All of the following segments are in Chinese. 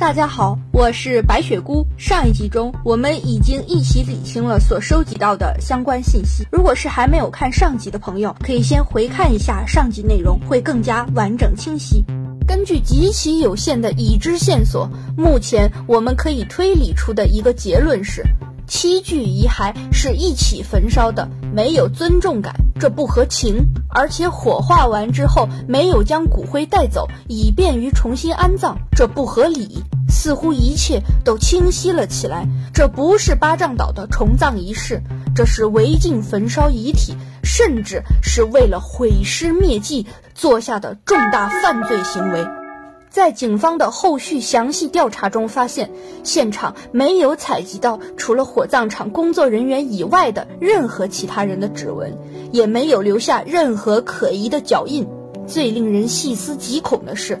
大家好，我是白雪姑。上一集中，我们已经一起理清了所收集到的相关信息。如果是还没有看上集的朋友，可以先回看一下上集内容，会更加完整清晰。根据极其有限的已知线索，目前我们可以推理出的一个结论是。七具遗骸是一起焚烧的，没有尊重感，这不合情；而且火化完之后没有将骨灰带走，以便于重新安葬，这不合理。似乎一切都清晰了起来，这不是巴掌岛的重葬仪式，这是违禁焚烧遗体，甚至是为了毁尸灭迹做下的重大犯罪行为。在警方的后续详细调查中发现，现场没有采集到除了火葬场工作人员以外的任何其他人的指纹，也没有留下任何可疑的脚印。最令人细思极恐的是，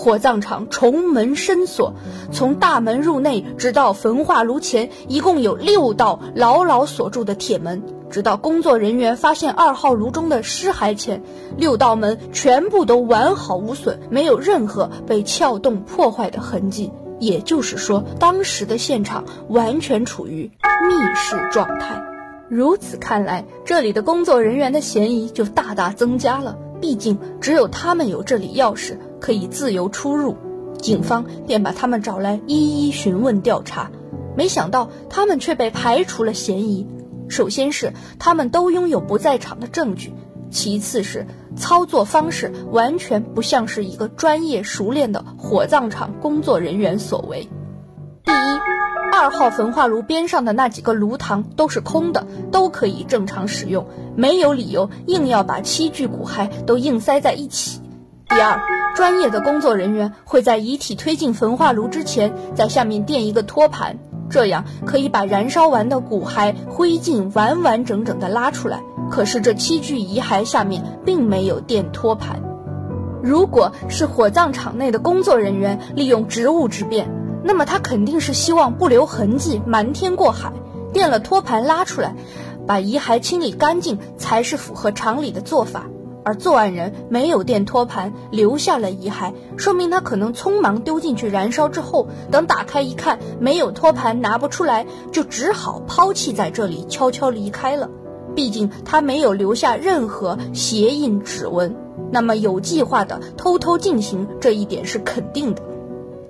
火葬场重门深锁，从大门入内直到焚化炉前，一共有六道牢牢锁住的铁门。直到工作人员发现二号炉中的尸骸前，六道门全部都完好无损，没有任何被撬动破坏的痕迹。也就是说，当时的现场完全处于密室状态。如此看来，这里的工作人员的嫌疑就大大增加了。毕竟，只有他们有这里钥匙，可以自由出入。警方便把他们找来一一询问调查，没想到他们却被排除了嫌疑。首先是他们都拥有不在场的证据，其次是操作方式完全不像是一个专业熟练的火葬场工作人员所为。第一，二号焚化炉边上的那几个炉膛都是空的，都可以正常使用，没有理由硬要把七具骨骸都硬塞在一起。第二，专业的工作人员会在遗体推进焚化炉之前，在下面垫一个托盘。这样可以把燃烧完的骨骸灰烬完完整整的拉出来。可是这七具遗骸下面并没有垫托盘。如果是火葬场内的工作人员利用职务之便，那么他肯定是希望不留痕迹，瞒天过海，垫了托盘拉出来，把遗骸清理干净，才是符合常理的做法。而作案人没有垫托盘，留下了遗骸，说明他可能匆忙丢进去燃烧之后，等打开一看没有托盘拿不出来，就只好抛弃在这里，悄悄离开了。毕竟他没有留下任何鞋印指纹，那么有计划的偷偷进行这一点是肯定的。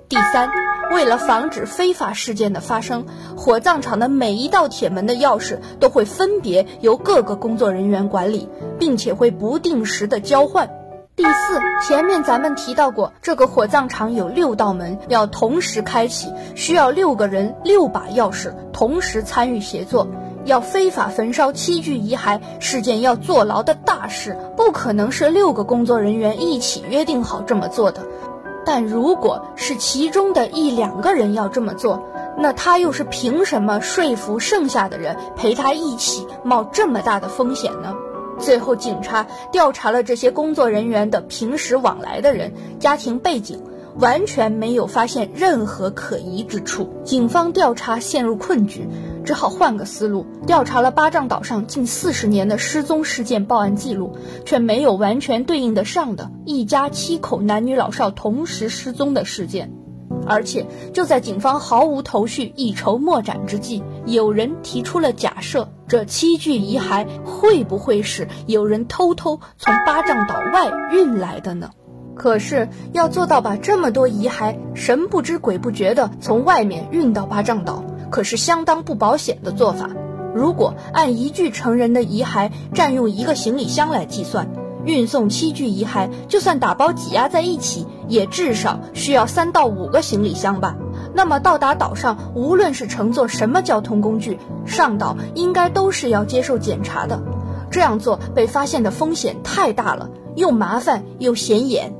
第三。为了防止非法事件的发生，火葬场的每一道铁门的钥匙都会分别由各个工作人员管理，并且会不定时的交换。第四，前面咱们提到过，这个火葬场有六道门要同时开启，需要六个人六把钥匙同时参与协作，要非法焚烧七具遗骸是件要坐牢的大事，不可能是六个工作人员一起约定好这么做的。但如果是其中的一两个人要这么做，那他又是凭什么说服剩下的人陪他一起冒这么大的风险呢？最后，警察调查了这些工作人员的平时往来的人、家庭背景。完全没有发现任何可疑之处，警方调查陷入困局，只好换个思路，调查了巴掌岛上近四十年的失踪事件报案记录，却没有完全对应得上的一家七口男女老少同时失踪的事件。而且就在警方毫无头绪、一筹莫展之际，有人提出了假设：这七具遗骸会不会是有人偷偷从巴掌岛外运来的呢？可是要做到把这么多遗骸神不知鬼不觉地从外面运到巴掌岛，可是相当不保险的做法。如果按一具成人的遗骸占用一个行李箱来计算，运送七具遗骸，就算打包挤压在一起，也至少需要三到五个行李箱吧。那么到达岛上，无论是乘坐什么交通工具上岛，应该都是要接受检查的。这样做被发现的风险太大了，又麻烦又显眼。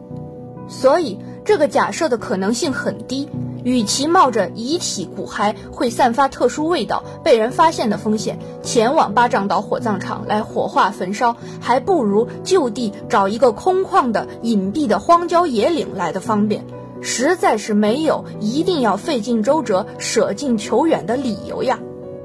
所以，这个假设的可能性很低。与其冒着遗体骨骸会散发特殊味道、被人发现的风险，前往巴掌岛火葬场来火化焚烧，还不如就地找一个空旷的、隐蔽的荒郊野岭来的方便。实在是没有一定要费尽周折、舍近求远的理由呀。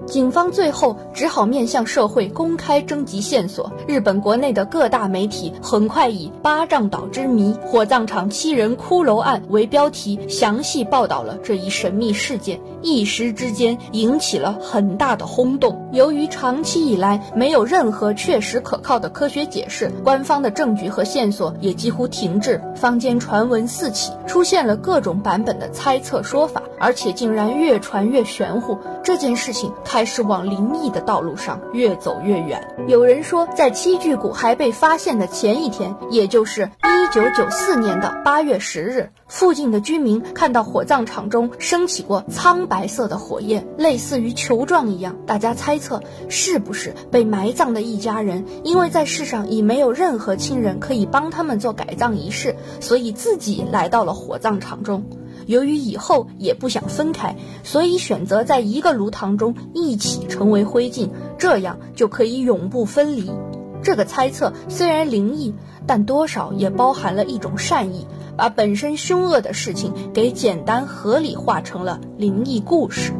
警方最后只好面向社会公开征集线索。日本国内的各大媒体很快以“八丈岛之谜”“火葬场七人骷髅案”为标题，详细报道了这一神秘事件，一时之间引起了很大的轰动。由于长期以来没有任何确实可靠的科学解释，官方的证据和线索也几乎停滞，坊间传闻四起，出现了各种版本的猜测说法，而且竟然越传越玄乎。这件事情开始往灵异的道路上越走越远。有人说，在七具骨还被发现的前一天，也就是一九九四年的八月十日，附近的居民看到火葬场中升起过苍白色的火焰，类似于球状一样。大家猜测测，是不是被埋葬的一家人，因为在世上已没有任何亲人可以帮他们做改葬仪式，所以自己来到了火葬场中。由于以后也不想分开，所以选择在一个炉膛中一起成为灰烬，这样就可以永不分离。这个猜测虽然灵异，但多少也包含了一种善意，把本身凶恶的事情给简单合理化成了灵异故事。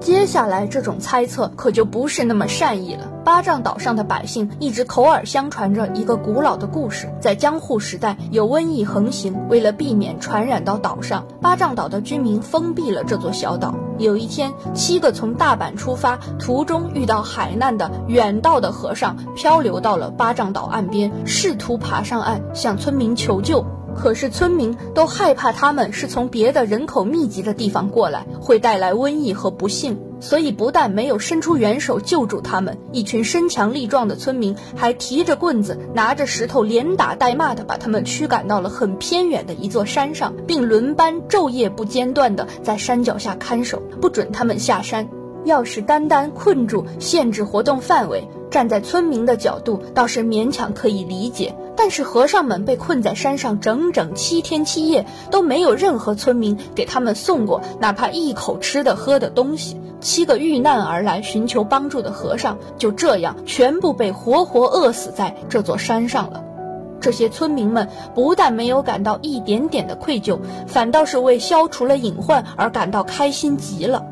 接下来，这种猜测可就不是那么善意了。八丈岛上的百姓一直口耳相传着一个古老的故事：在江户时代，有瘟疫横行，为了避免传染到岛上，八丈岛的居民封闭了这座小岛。有一天，七个从大阪出发，途中遇到海难的远道的和尚漂流到了八丈岛岸边，试图爬上岸向村民求救。可是村民都害怕他们是从别的人口密集的地方过来，会带来瘟疫和不幸，所以不但没有伸出援手救助他们，一群身强力壮的村民还提着棍子、拿着石头，连打带骂的把他们驱赶到了很偏远的一座山上，并轮班昼夜不间断的在山脚下看守，不准他们下山。要是单单困住、限制活动范围，站在村民的角度倒是勉强可以理解。但是和尚们被困在山上整整七天七夜，都没有任何村民给他们送过哪怕一口吃的喝的东西。七个遇难而来寻求帮助的和尚就这样全部被活活饿死在这座山上了。这些村民们不但没有感到一点点的愧疚，反倒是为消除了隐患而感到开心极了。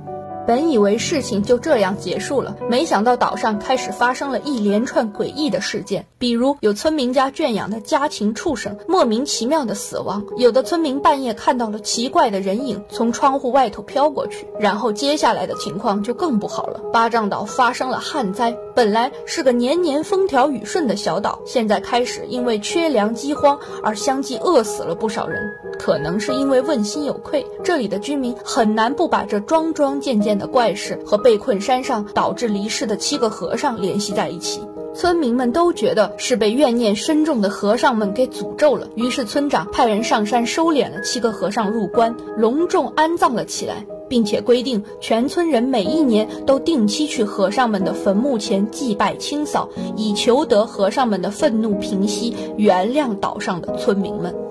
本以为事情就这样结束了，没想到岛上开始发生了一连串诡异的事件，比如有村民家圈养的家禽畜生莫名其妙的死亡，有的村民半夜看到了奇怪的人影从窗户外头飘过去，然后接下来的情况就更不好了。八丈岛发生了旱灾，本来是个年年风调雨顺的小岛，现在开始因为缺粮饥荒而相继饿死了不少人，可能是因为问心有愧，这里的居民很难不把这桩桩件件。的怪事和被困山上导致离世的七个和尚联系在一起，村民们都觉得是被怨念深重的和尚们给诅咒了。于是村长派人上山收敛了七个和尚入关，隆重安葬了起来，并且规定全村人每一年都定期去和尚们的坟墓前祭拜清扫，以求得和尚们的愤怒平息，原谅岛上的村民们。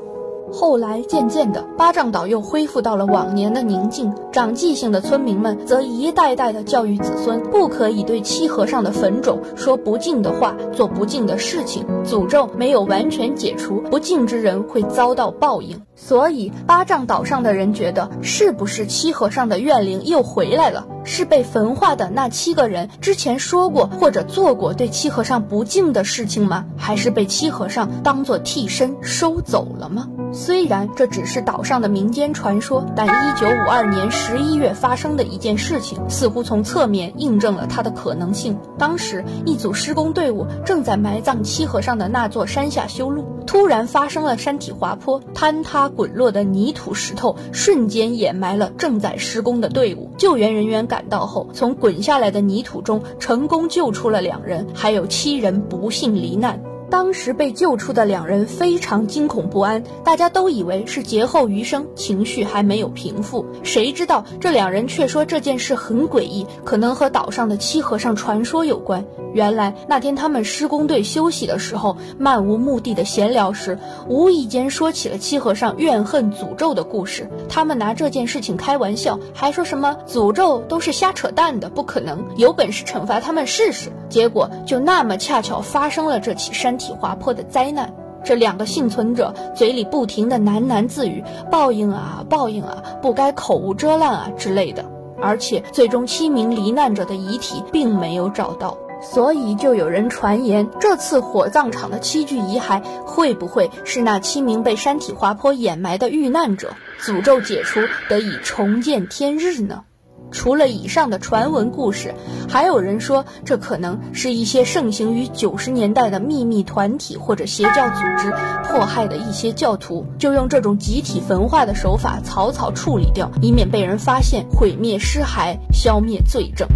后来，渐渐的，八丈岛又恢复到了往年的宁静。长记性的村民们则一代代的教育子孙，不可以对七和尚的坟冢说不敬的话，做不敬的事情。诅咒没有完全解除，不敬之人会遭到报应。所以，八丈岛上的人觉得，是不是七和尚的怨灵又回来了？是被焚化的那七个人之前说过或者做过对七和尚不敬的事情吗？还是被七和尚当做替身收走了吗？虽然这只是岛上的民间传说，但一九五二年十一月发生的一件事情，似乎从侧面印证了它的可能性。当时，一组施工队伍正在埋葬七和尚的那座山下修路，突然发生了山体滑坡，坍塌滚落的泥土石头瞬间掩埋了正在施工的队伍。救援人员赶到后，从滚下来的泥土中成功救出了两人，还有七人不幸罹难。当时被救出的两人非常惊恐不安，大家都以为是劫后余生，情绪还没有平复。谁知道这两人却说这件事很诡异，可能和岛上的七和尚传说有关。原来那天他们施工队休息的时候，漫无目的的闲聊时，无意间说起了七和尚怨恨诅咒的故事。他们拿这件事情开玩笑，还说什么诅咒都是瞎扯淡的，不可能，有本事惩罚他们试试。结果就那么恰巧发生了这起山。体滑坡的灾难，这两个幸存者嘴里不停的喃喃自语：“报应啊，报应啊，不该口无遮拦啊之类的。”而且最终七名罹难者的遗体并没有找到。所以就有人传言，这次火葬场的七具遗骸会不会是那七名被山体滑坡掩埋的遇难者？诅咒解除，得以重见天日呢？除了以上的传闻故事，还有人说这可能是一些盛行于九十年代的秘密团体或者邪教组织迫害的一些教徒，就用这种集体焚化的手法草草处理掉，以免被人发现，毁灭尸骸，消灭罪证。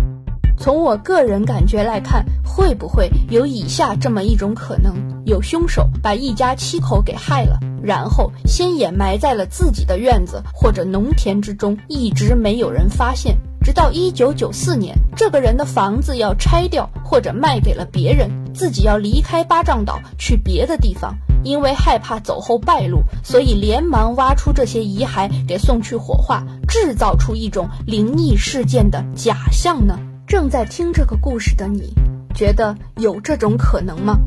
从我个人感觉来看，会不会有以下这么一种可能：有凶手把一家七口给害了，然后先掩埋在了自己的院子或者农田之中，一直没有人发现，直到一九九四年，这个人的房子要拆掉或者卖给了别人，自己要离开巴掌岛去别的地方，因为害怕走后败露，所以连忙挖出这些遗骸给送去火化，制造出一种灵异事件的假象呢？正在听这个故事的你，觉得有这种可能吗？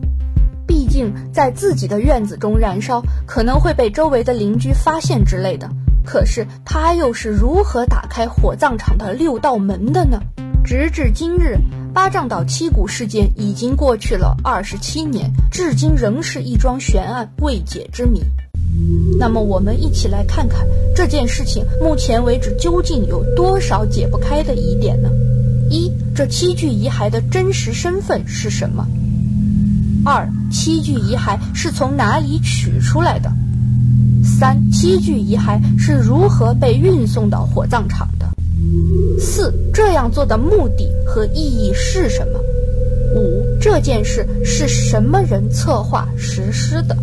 毕竟在自己的院子中燃烧，可能会被周围的邻居发现之类的。可是他又是如何打开火葬场的六道门的呢？直至今日，八丈岛七股事件已经过去了二十七年，至今仍是一桩悬案，未解之谜。那么，我们一起来看看这件事情目前为止究竟有多少解不开的疑点呢？一，这七具遗骸的真实身份是什么？二，七具遗骸是从哪里取出来的？三，七具遗骸是如何被运送到火葬场的？四，这样做的目的和意义是什么？五，这件事是什么人策划实施的？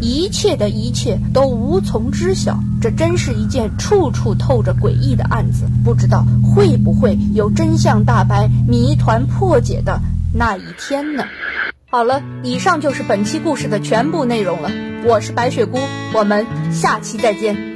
一切的一切都无从知晓，这真是一件处处透着诡异的案子。不知道会不会有真相大白、谜团破解的那一天呢？好了，以上就是本期故事的全部内容了。我是白雪姑，我们下期再见。